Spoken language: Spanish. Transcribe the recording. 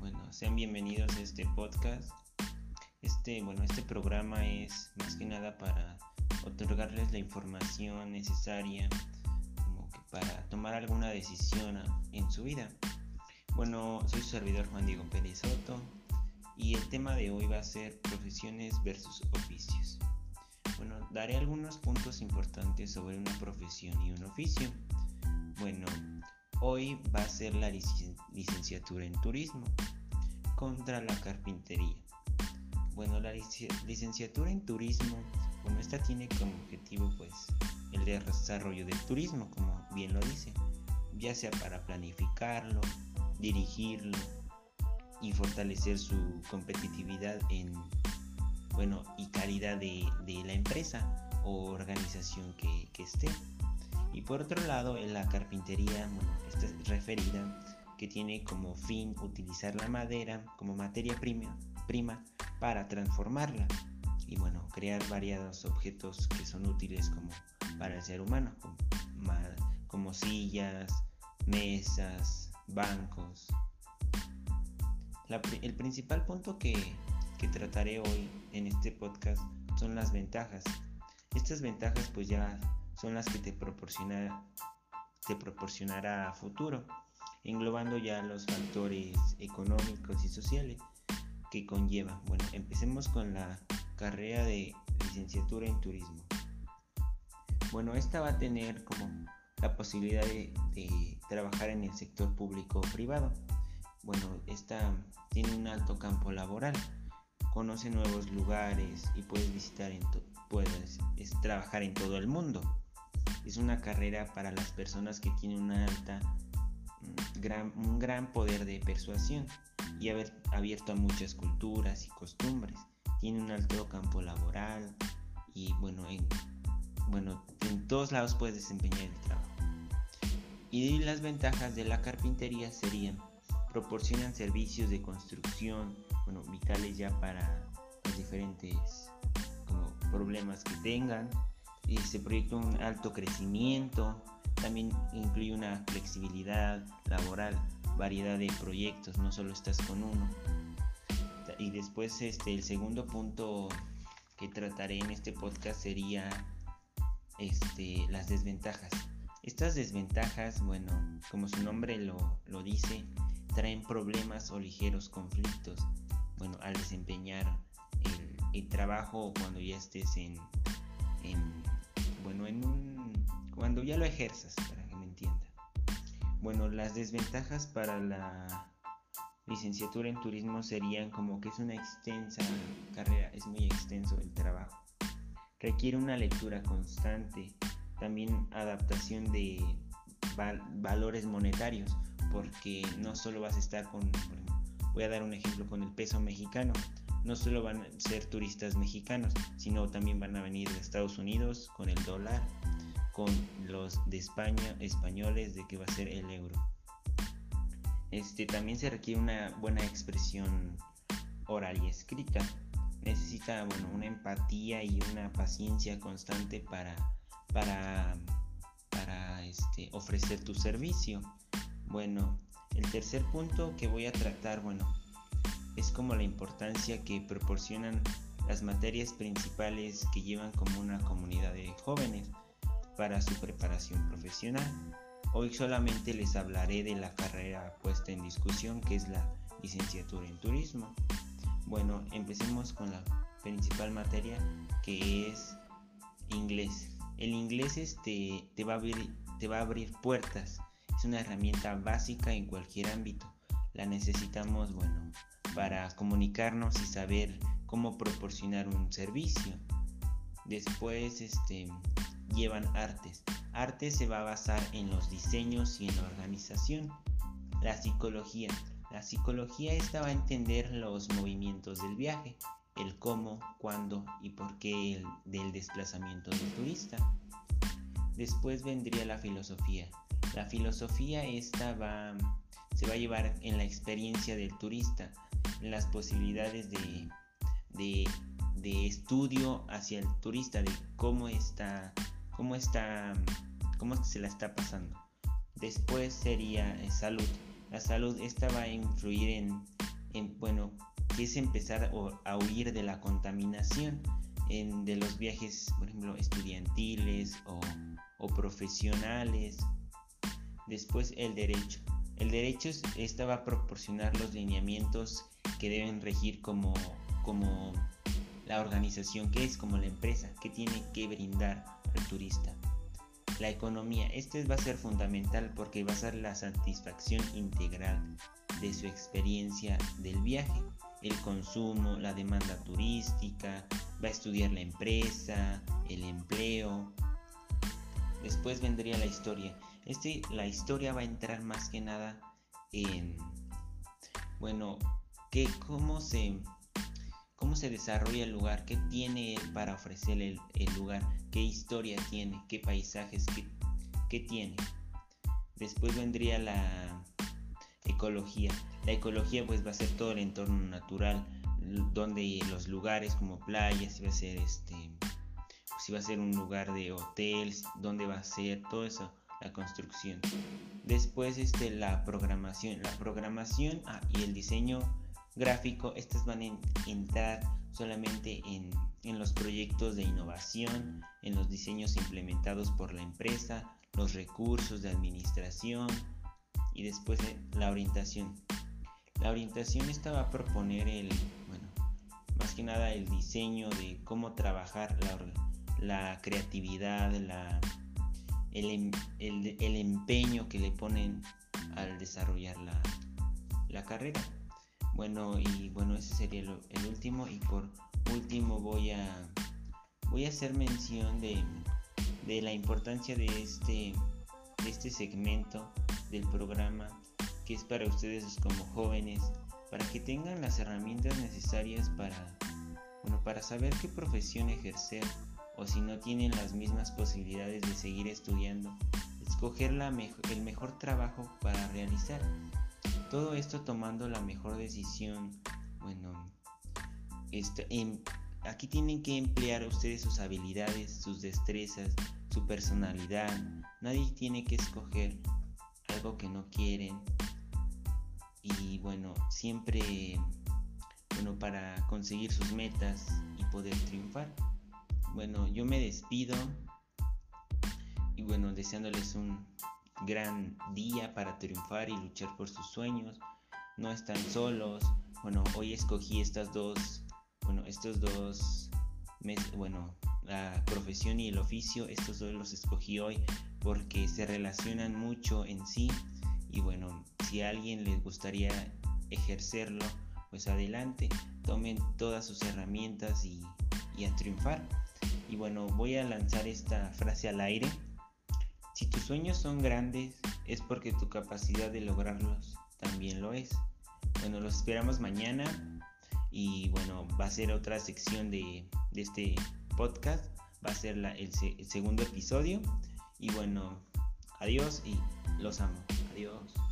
Bueno, sean bienvenidos a este podcast. Este, bueno, este programa es más que nada para otorgarles la información necesaria como que para tomar alguna decisión en su vida. Bueno, soy su servidor Juan Diego Pérez Soto y el tema de hoy va a ser profesiones versus oficios. Bueno, daré algunos puntos importantes sobre una profesión y un oficio. Bueno, hoy va a ser la licenciatura en turismo contra la carpintería. Bueno, la licenciatura en turismo, bueno, esta tiene como objetivo pues el desarrollo del turismo, como bien lo dice, ya sea para planificarlo, dirigirlo y fortalecer su competitividad en bueno y calidad de, la empresa o organización que, esté. Y por otro lado, en la carpintería, bueno, esta es referida que tiene como fin utilizar la madera como materia prima, prima para transformarla y bueno, crear variados objetos que son útiles como para el ser humano, como, como sillas, mesas, bancos. el principal punto que, trataré hoy en este podcast son las ventajas. Estas ventajas pues ya son las que te, proporciona, te proporcionará futuro, englobando ya los factores económicos y sociales que conlleva. Bueno, empecemos con la carrera de licenciatura en turismo. Bueno, esta va a tener como la posibilidad de, trabajar en el sector público o privado. Bueno, esta tiene un alto campo laboral, conoce nuevos lugares y puedes visitar, en puedes trabajar en todo el mundo. Es una carrera para las personas que tienen una alta, mm, gran, un gran poder de persuasión y haber abierto a muchas culturas y costumbres. Tiene un alto campo laboral y bueno, en, bueno, en todos lados puedes desempeñar el trabajo. Y las ventajas de la carpintería serían, proporcionan servicios de construcción, bueno, vitales ya para los diferentes problemas que tengan, y se proyecta un alto crecimiento, también incluye una flexibilidad laboral, variedad de proyectos, no solo estás con uno. Y después este, el segundo punto que trataré en este podcast sería este, las desventajas. Estas desventajas, bueno, como su nombre lo, dice, traen problemas o ligeros conflictos, bueno, al desempeñar el, trabajo cuando ya estés en, bueno, en un, cuando ya lo ejerzas, para que me entienda. Bueno, las desventajas para la licenciatura en turismo serían como que es una extensa carrera, es muy extenso el trabajo. Requiere una lectura constante, también adaptación de valores monetarios, porque no solo vas a estar con, voy a dar un ejemplo con el peso mexicano, no solo van a ser turistas mexicanos, sino también van a venir de Estados Unidos con el dólar, con los de España, españoles, de que va a ser el euro. Este, también se requiere una buena expresión oral y escrita. Necesita bueno, una empatía y una paciencia constante para para, para este, ofrecer tu servicio. Bueno, el tercer punto que voy a tratar, bueno, es como la importancia que proporcionan las materias principales que llevan como una comunidad de jóvenes para su preparación profesional. Hoy solamente les hablaré de la carrera puesta en discusión que es la licenciatura en turismo. Bueno, empecemos con la principal materia que es inglés. El inglés este, te, va a abrir, te va a abrir puertas. Es una herramienta básica en cualquier ámbito. La necesitamos, bueno, para comunicarnos y saber cómo proporcionar un servicio. Después, este, llevan artes. Arte se va a basar en los diseños y en la organización. La psicología. La psicología esta va a entender los movimientos del viaje el cómo, cuándo y por qué el, del desplazamiento del turista. Después vendría la filosofía. La filosofía esta va, se va a llevar en la experiencia del turista, las posibilidades de, de, estudio hacia el turista, de cómo está, cómo está, cómo se la está pasando. Después sería eh, salud. La salud esta va a influir en bueno, que es empezar a huir de la contaminación en, de los viajes, por ejemplo, estudiantiles o, o profesionales. Después el derecho. El derecho esta va a proporcionar los lineamientos que deben regir como, como la organización que es, como la empresa, que tiene que brindar al turista. La economía, este va a ser fundamental porque va a ser la satisfacción integral de su experiencia del viaje. El consumo, la demanda turística, va a estudiar la empresa, el empleo. Después vendría la historia. Este, la historia va a entrar más que nada en, bueno, que cómo se, cómo se desarrolla el lugar, qué tiene para ofrecer el, lugar, qué historia tiene, qué paisajes, qué, qué tiene. Después vendría la ecología. La ecología pues va a ser todo el entorno natural, donde los lugares como playas, si va a ser este, si va a ser un lugar de hoteles, dónde va a ser, todo eso, la construcción. Después este, la programación, la programación ah, y el diseño gráfico, estas van a entrar solamente en, en los proyectos de innovación, en los diseños implementados por la empresa, los recursos de administración y después la orientación. La orientación esta va a proponer el, bueno, más que nada el diseño de cómo trabajar la, creatividad, la, el, el, empeño que le ponen al desarrollar la, la carrera. Bueno, y bueno, ese sería el, último. Y por último voy a voy a hacer mención de, de la importancia de este, este segmento del programa que es para ustedes como jóvenes, para que tengan las herramientas necesarias para, bueno, para saber qué profesión ejercer o si no tienen las mismas posibilidades de seguir estudiando, escoger la el mejor trabajo para realizar. Todo esto tomando la mejor decisión, bueno, esto, aquí tienen que emplear ustedes sus habilidades, sus destrezas, su personalidad. Nadie tiene que escoger algo que no quieren y bueno, siempre bueno para conseguir sus metas y poder triunfar. Bueno, yo me despido y bueno, deseándoles un gran día para triunfar y luchar por sus sueños. No están solos. Bueno, hoy escogí estas dos, bueno, estos dos, bueno, la profesión y el oficio, estos dos los escogí hoy porque se relacionan mucho en sí y bueno, si a alguien les gustaría ejercerlo, pues adelante, tomen todas sus herramientas y, y a triunfar. Y bueno, voy a lanzar esta frase al aire. Si tus sueños son grandes, es porque tu capacidad de lograrlos también lo es. Bueno, los esperamos mañana y bueno, va a ser otra sección de, este podcast. Va a ser el segundo episodio. Y bueno, adiós y los amo. Adiós.